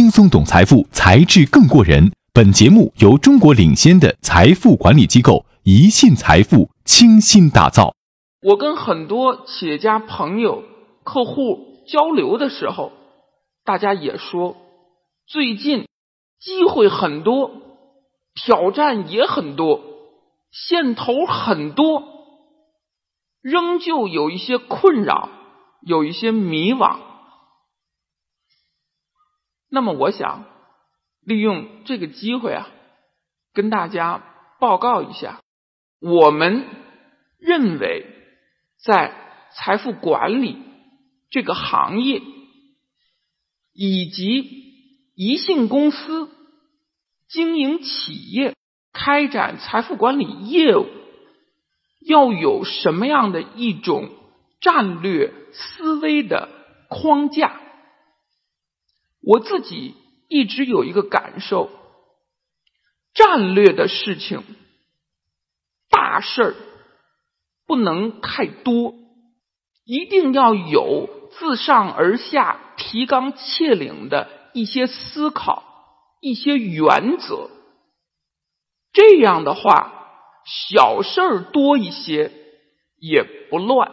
轻松懂财富，才智更过人。本节目由中国领先的财富管理机构宜信财富倾心打造。我跟很多企业家朋友、客户交流的时候，大家也说，最近机会很多，挑战也很多，线头很多，仍旧有一些困扰，有一些迷惘。那么，我想利用这个机会啊，跟大家报告一下，我们认为在财富管理这个行业，以及一信公司经营企业、开展财富管理业务，要有什么样的一种战略思维的框架。我自己一直有一个感受：战略的事情、大事儿不能太多，一定要有自上而下、提纲挈领的一些思考、一些原则。这样的话，小事儿多一些也不乱。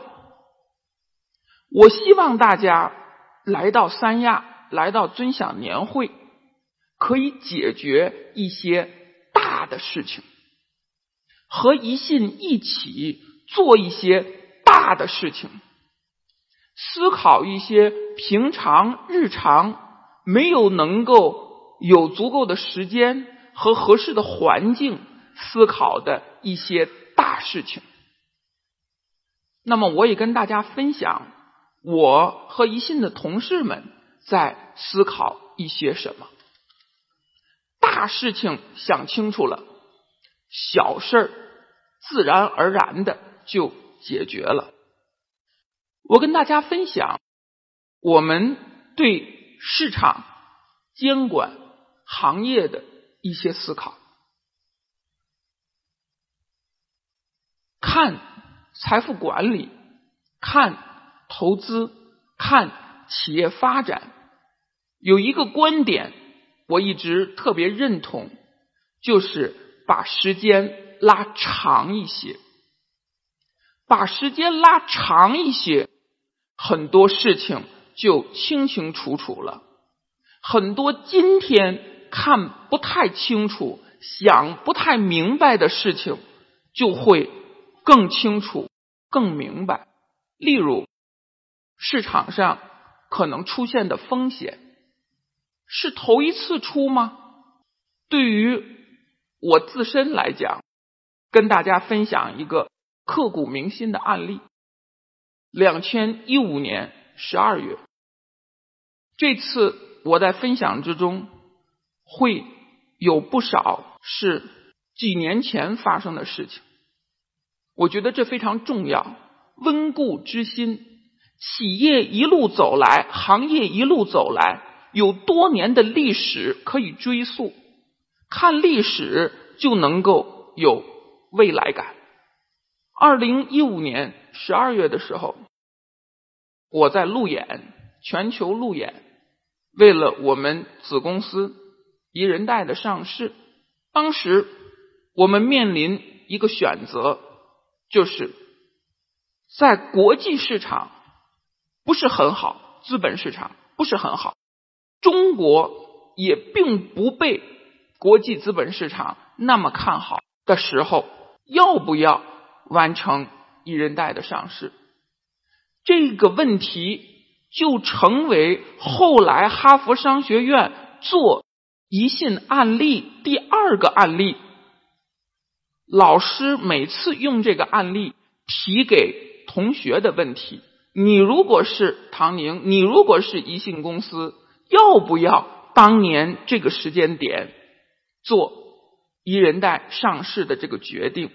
我希望大家来到三亚。来到尊享年会，可以解决一些大的事情，和宜信一起做一些大的事情，思考一些平常日常没有能够有足够的时间和合适的环境思考的一些大事情。那么，我也跟大家分享我和宜信的同事们。在思考一些什么大事情，想清楚了，小事儿自然而然的就解决了。我跟大家分享我们对市场监管行业的一些思考，看财富管理，看投资，看企业发展。有一个观点，我一直特别认同，就是把时间拉长一些，把时间拉长一些，很多事情就清清楚楚了。很多今天看不太清楚、想不太明白的事情，就会更清楚、更明白。例如，市场上可能出现的风险。是头一次出吗？对于我自身来讲，跟大家分享一个刻骨铭心的案例。两千一五年十二月，这次我在分享之中会有不少是几年前发生的事情。我觉得这非常重要，温故知新。企业一路走来，行业一路走来。有多年的历史可以追溯，看历史就能够有未来感。二零一五年十二月的时候，我在路演，全球路演，为了我们子公司宜人贷的上市，当时我们面临一个选择，就是在国际市场不是很好，资本市场不是很好。中国也并不被国际资本市场那么看好的时候，要不要完成一人贷的上市？这个问题就成为后来哈佛商学院做宜信案例第二个案例。老师每次用这个案例提给同学的问题：你如果是唐宁，你如果是宜信公司。要不要当年这个时间点做一人贷上市的这个决定？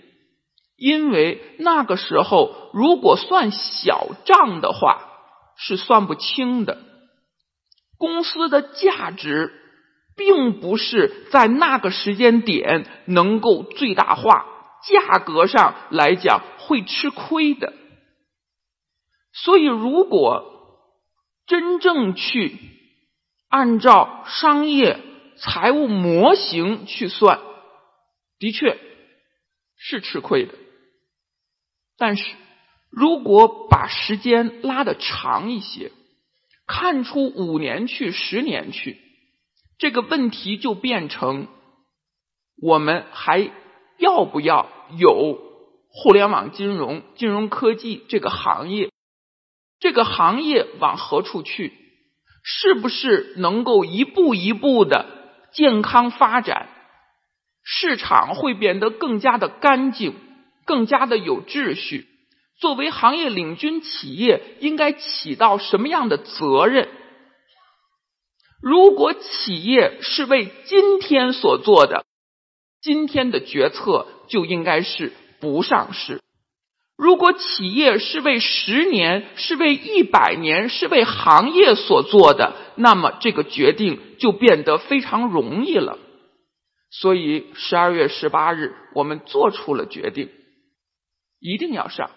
因为那个时候如果算小账的话是算不清的，公司的价值并不是在那个时间点能够最大化，价格上来讲会吃亏的。所以如果真正去。按照商业财务模型去算，的确是吃亏的。但是如果把时间拉得长一些，看出五年去、十年去，这个问题就变成：我们还要不要有互联网金融、金融科技这个行业？这个行业往何处去？是不是能够一步一步的健康发展？市场会变得更加的干净，更加的有秩序。作为行业领军企业，应该起到什么样的责任？如果企业是为今天所做的，今天的决策就应该是不上市。如果企业是为十年、是为一百年、是为行业所做的，那么这个决定就变得非常容易了。所以，十二月十八日，我们做出了决定，一定要上，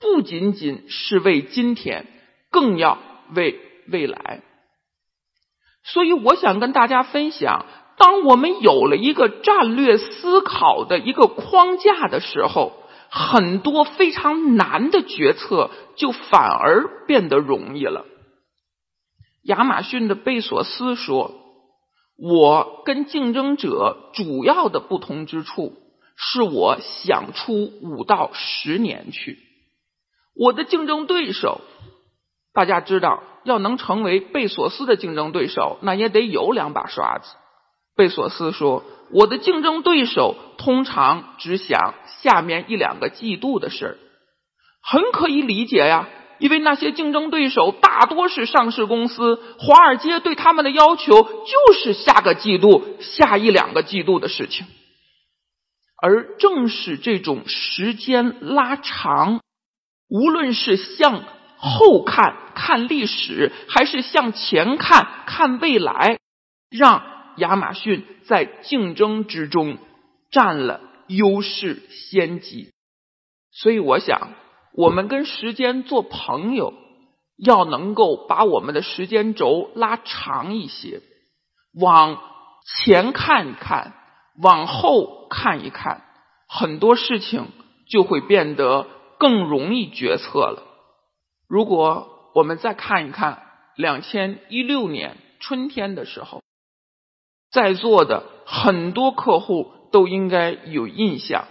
不仅仅是为今天，更要为未来。所以，我想跟大家分享，当我们有了一个战略思考的一个框架的时候。很多非常难的决策就反而变得容易了。亚马逊的贝索斯说：“我跟竞争者主要的不同之处，是我想出五到十年去。我的竞争对手，大家知道，要能成为贝索斯的竞争对手，那也得有两把刷子。”贝索斯说。我的竞争对手通常只想下面一两个季度的事儿，很可以理解呀，因为那些竞争对手大多是上市公司，华尔街对他们的要求就是下个季度、下一两个季度的事情。而正是这种时间拉长，无论是向后看看历史，还是向前看看未来，让。亚马逊在竞争之中占了优势先机，所以我想，我们跟时间做朋友，要能够把我们的时间轴拉长一些，往前看一看，往后看一看，很多事情就会变得更容易决策了。如果我们再看一看两千一六年春天的时候。在座的很多客户都应该有印象，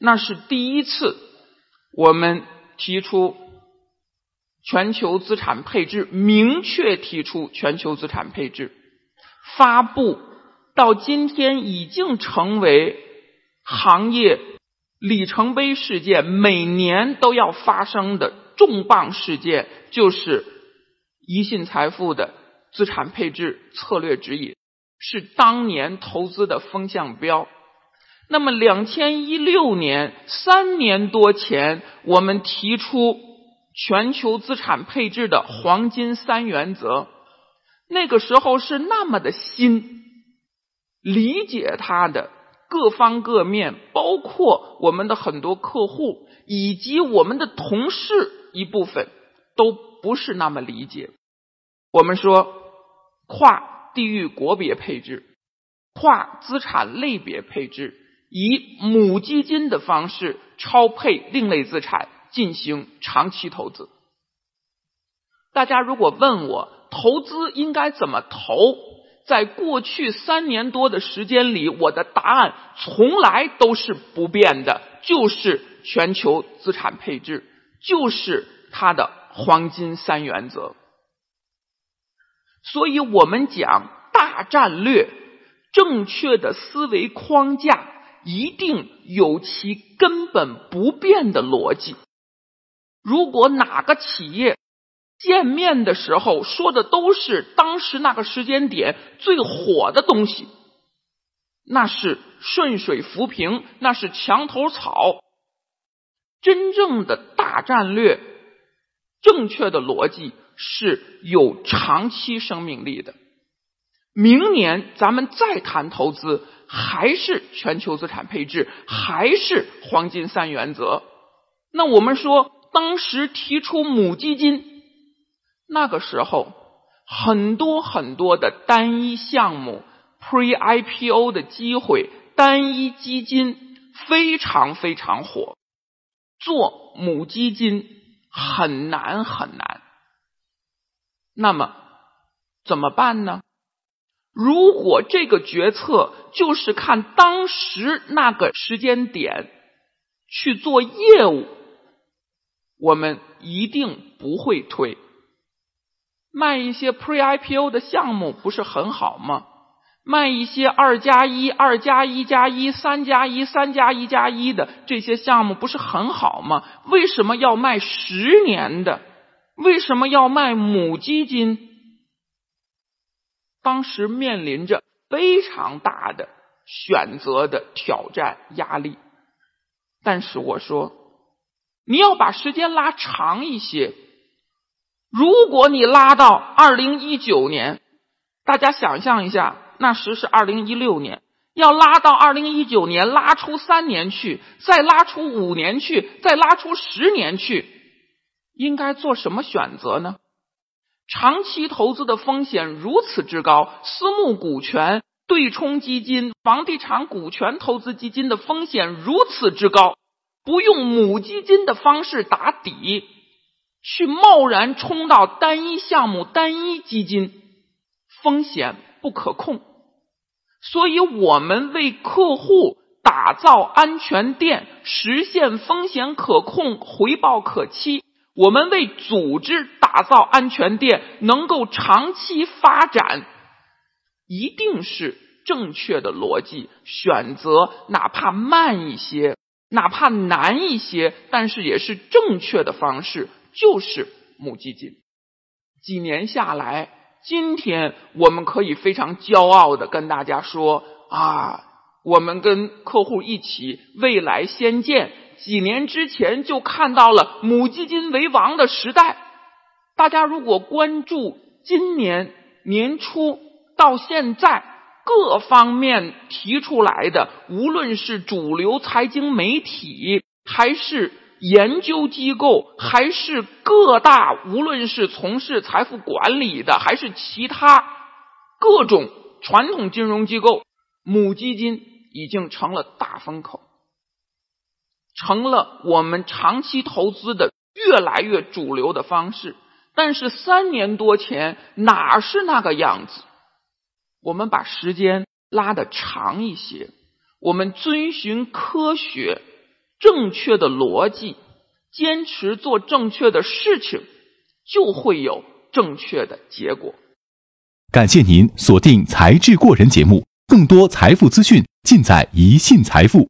那是第一次我们提出全球资产配置，明确提出全球资产配置，发布到今天已经成为行业里程碑事件，每年都要发生的重磅事件，就是宜信财富的资产配置策略指引。是当年投资的风向标。那么，两千一六年三年多前，我们提出全球资产配置的黄金三原则，那个时候是那么的新，理解它的各方各面，包括我们的很多客户以及我们的同事一部分，都不是那么理解。我们说跨。地域国别配置、跨资产类别配置，以母基金的方式超配另类资产进行长期投资。大家如果问我投资应该怎么投，在过去三年多的时间里，我的答案从来都是不变的，就是全球资产配置，就是它的黄金三原则。所以我们讲大战略，正确的思维框架一定有其根本不变的逻辑。如果哪个企业见面的时候说的都是当时那个时间点最火的东西，那是顺水浮萍，那是墙头草。真正的大战略，正确的逻辑。是有长期生命力的。明年咱们再谈投资，还是全球资产配置，还是黄金三原则。那我们说，当时提出母基金，那个时候很多很多的单一项目、Pre-IPO 的机会、单一基金非常非常火，做母基金很难很难。那么怎么办呢？如果这个决策就是看当时那个时间点去做业务，我们一定不会推。卖一些 Pre-IPO 的项目不是很好吗？卖一些二加一、二加一加一、三加一、三加一加一的这些项目不是很好吗？为什么要卖十年的？为什么要卖母基金？当时面临着非常大的选择的挑战压力，但是我说，你要把时间拉长一些。如果你拉到二零一九年，大家想象一下，那时是二零一六年，要拉到二零一九年，拉出三年去，再拉出五年去，再拉出十年去，应该做什么选择呢？长期投资的风险如此之高，私募股权、对冲基金、房地产股权投资基金的风险如此之高，不用母基金的方式打底，去贸然冲到单一项目、单一基金，风险不可控。所以，我们为客户打造安全垫，实现风险可控、回报可期。我们为组织打造安全垫，能够长期发展，一定是正确的逻辑选择，哪怕慢一些，哪怕难一些，但是也是正确的方式，就是母基金。几年下来，今天我们可以非常骄傲的跟大家说啊，我们跟客户一起未来先见。几年之前就看到了母基金为王的时代。大家如果关注今年年初到现在各方面提出来的，无论是主流财经媒体，还是研究机构，还是各大，无论是从事财富管理的，还是其他各种传统金融机构，母基金已经成了大风口。成了我们长期投资的越来越主流的方式，但是三年多前哪是那个样子？我们把时间拉得长一些，我们遵循科学、正确的逻辑，坚持做正确的事情，就会有正确的结果。感谢您锁定《才智过人》节目，更多财富资讯尽在一信财富。